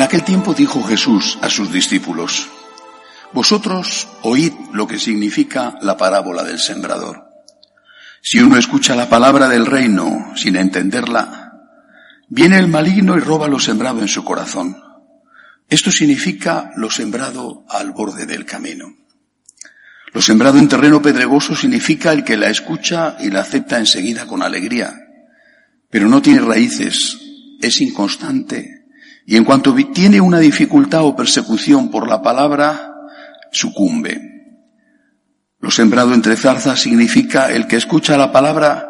En aquel tiempo dijo Jesús a sus discípulos, Vosotros oíd lo que significa la parábola del sembrador. Si uno escucha la palabra del reino sin entenderla, viene el maligno y roba lo sembrado en su corazón. Esto significa lo sembrado al borde del camino. Lo sembrado en terreno pedregoso significa el que la escucha y la acepta enseguida con alegría, pero no tiene raíces, es inconstante y en cuanto tiene una dificultad o persecución por la palabra, sucumbe. Lo sembrado entre zarzas significa el que escucha la palabra,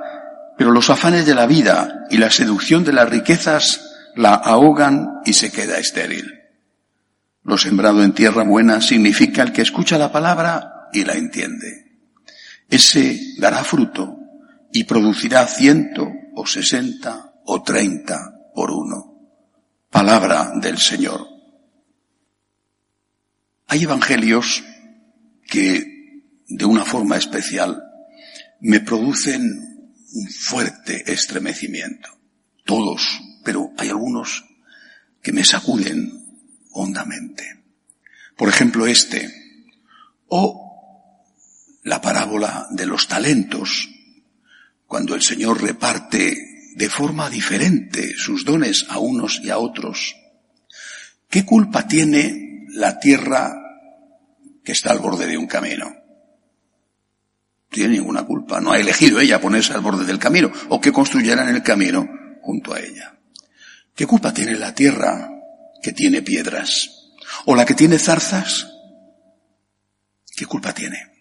pero los afanes de la vida y la seducción de las riquezas la ahogan y se queda estéril. Lo sembrado en tierra buena significa el que escucha la palabra y la entiende. Ese dará fruto y producirá ciento o sesenta o treinta por uno. Palabra del Señor. Hay evangelios que de una forma especial me producen un fuerte estremecimiento. Todos, pero hay algunos que me sacuden hondamente. Por ejemplo, este, o la parábola de los talentos, cuando el Señor reparte de forma diferente sus dones a unos y a otros. ¿Qué culpa tiene la tierra que está al borde de un camino? No tiene ninguna culpa. No ha elegido ella ponerse al borde del camino o que construyeran el camino junto a ella. ¿Qué culpa tiene la tierra que tiene piedras? ¿O la que tiene zarzas? ¿Qué culpa tiene?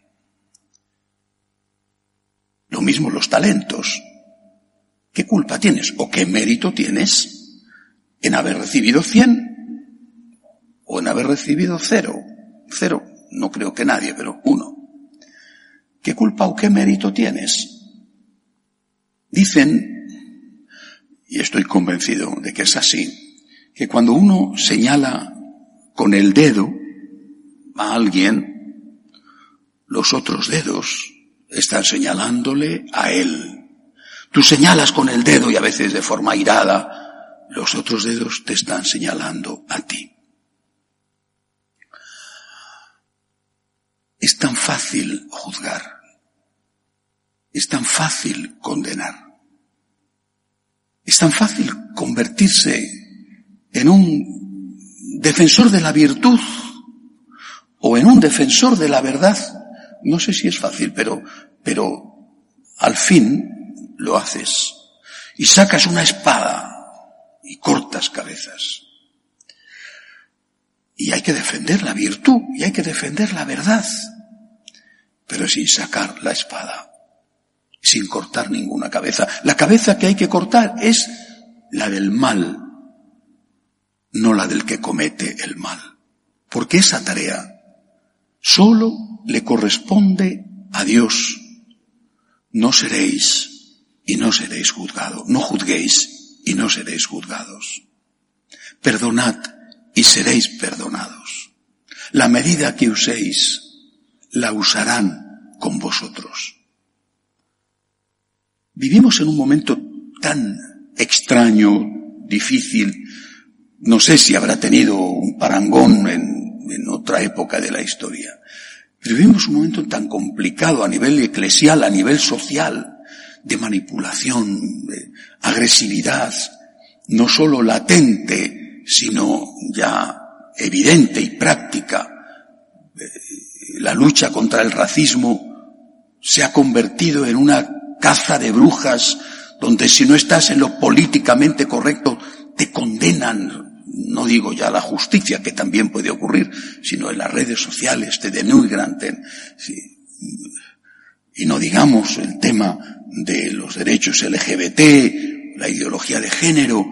Lo mismo los talentos. ¿Qué culpa tienes o qué mérito tienes en haber recibido cien o en haber recibido cero? Cero, no creo que nadie, pero uno. ¿Qué culpa o qué mérito tienes? Dicen, y estoy convencido de que es así, que cuando uno señala con el dedo a alguien, los otros dedos están señalándole a él. Tú señalas con el dedo y a veces de forma irada, los otros dedos te están señalando a ti. Es tan fácil juzgar. Es tan fácil condenar. Es tan fácil convertirse en un defensor de la virtud o en un defensor de la verdad. No sé si es fácil, pero, pero al fin lo haces. Y sacas una espada y cortas cabezas. Y hay que defender la virtud y hay que defender la verdad, pero sin sacar la espada, sin cortar ninguna cabeza. La cabeza que hay que cortar es la del mal, no la del que comete el mal. Porque esa tarea solo le corresponde a Dios. No seréis y no seréis juzgados. No juzguéis y no seréis juzgados. Perdonad y seréis perdonados. La medida que uséis la usarán con vosotros. Vivimos en un momento tan extraño, difícil, no sé si habrá tenido un parangón en, otra época de la historia, vivimos un momento tan complicado a nivel eclesial, a nivel social, de manipulación, de agresividad, no solo latente, sino ya evidente y práctica. Eh, la lucha contra el racismo se ha convertido en una caza de brujas donde si no estás en lo políticamente correcto te condenan no digo ya la justicia, que también puede ocurrir, sino en las redes sociales te denigran, y no digamos el tema de los derechos LGBT, la ideología de género,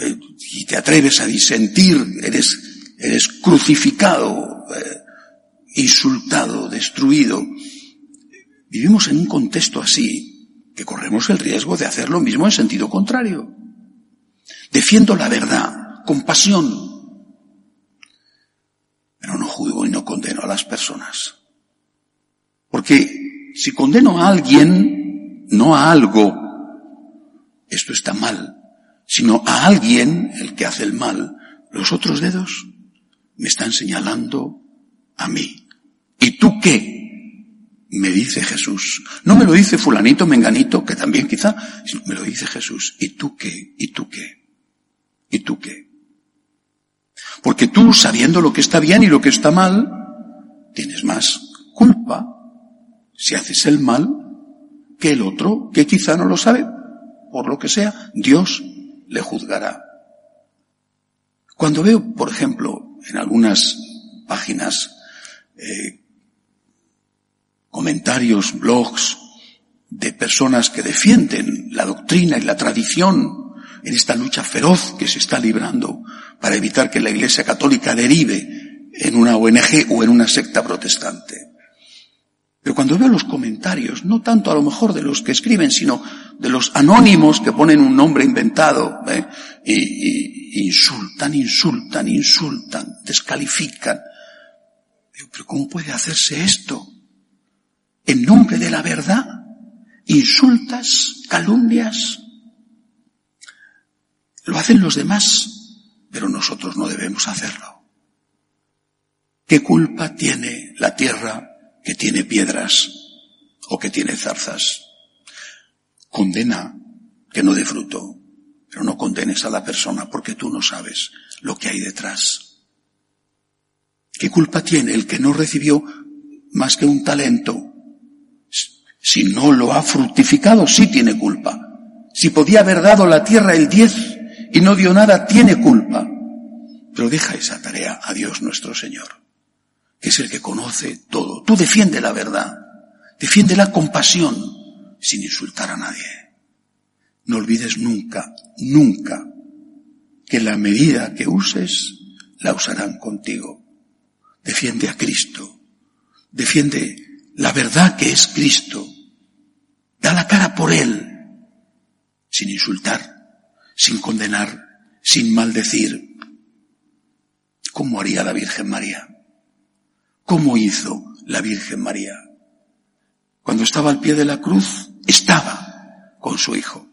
eh, y te atreves a disentir, eres, eres crucificado, eh, insultado, destruido. Vivimos en un contexto así, que corremos el riesgo de hacer lo mismo en sentido contrario. Defiendo la verdad, con pasión, pero no juzgo y no condeno a las personas. Porque si condeno a alguien, no a algo, esto está mal, sino a alguien, el que hace el mal, los otros dedos me están señalando a mí. ¿Y tú qué? Me dice Jesús. No me lo dice fulanito, menganito, que también quizá, me lo dice Jesús. ¿Y tú qué? ¿Y tú qué? ¿Y tú qué? Porque tú, sabiendo lo que está bien y lo que está mal, tienes más culpa si haces el mal que el otro, que quizá no lo sabe, por lo que sea, Dios le juzgará. Cuando veo, por ejemplo, en algunas páginas, eh, comentarios, blogs de personas que defienden la doctrina y la tradición en esta lucha feroz que se está librando para evitar que la Iglesia Católica derive en una ONG o en una secta protestante. Pero cuando veo los comentarios, no tanto a lo mejor de los que escriben, sino de los anónimos que ponen un nombre inventado, ¿eh? y, insultan, insultan, insultan, descalifican. pero ¿cómo puede hacerse esto? En nombre de la verdad, insultas, calumnias. Lo hacen los demás, pero nosotros no debemos hacerlo. ¿Qué culpa tiene la tierra que tiene piedras o que tiene zarzas. Condena que no dé fruto, pero no condenes a la persona porque tú no sabes lo que hay detrás. ¿Qué culpa tiene el que no recibió más que un talento? Si no lo ha fructificado, sí tiene culpa. Si podía haber dado la tierra el diez y no dio nada, tiene culpa. Pero deja esa tarea a Dios nuestro Señor es el que conoce todo. Tú defiende la verdad, defiende la compasión sin insultar a nadie. No olvides nunca, nunca, que la medida que uses la usarán contigo. Defiende a Cristo, defiende la verdad que es Cristo, da la cara por Él, sin insultar, sin condenar, sin maldecir, ¿Cómo haría la Virgen María. ¿Cómo hizo la Virgen María? Cuando estaba al pie de la cruz, estaba con su hijo.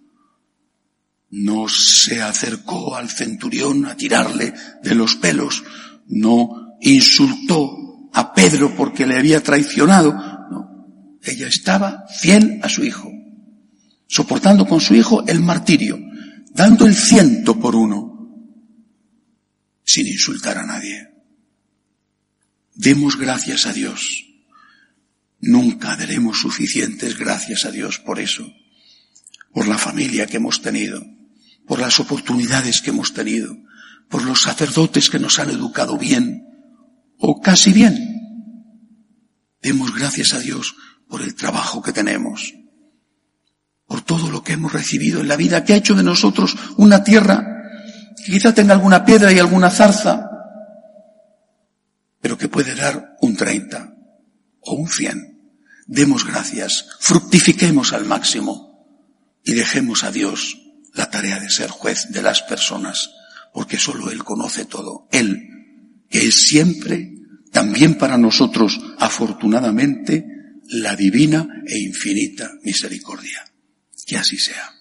No se acercó al centurión a tirarle de los pelos, no insultó a Pedro porque le había traicionado, no. Ella estaba fiel a su hijo, soportando con su hijo el martirio, dando el ciento por uno, sin insultar a nadie. Demos gracias a Dios. Nunca daremos suficientes gracias a Dios por eso, por la familia que hemos tenido, por las oportunidades que hemos tenido, por los sacerdotes que nos han educado bien o casi bien. Demos gracias a Dios por el trabajo que tenemos, por todo lo que hemos recibido en la vida, que ha hecho de nosotros una tierra que quizá tenga alguna piedra y alguna zarza, que puede dar un 30 o un 100. Demos gracias, fructifiquemos al máximo y dejemos a Dios la tarea de ser juez de las personas, porque solo Él conoce todo. Él, que es siempre, también para nosotros, afortunadamente, la divina e infinita misericordia. Que así sea.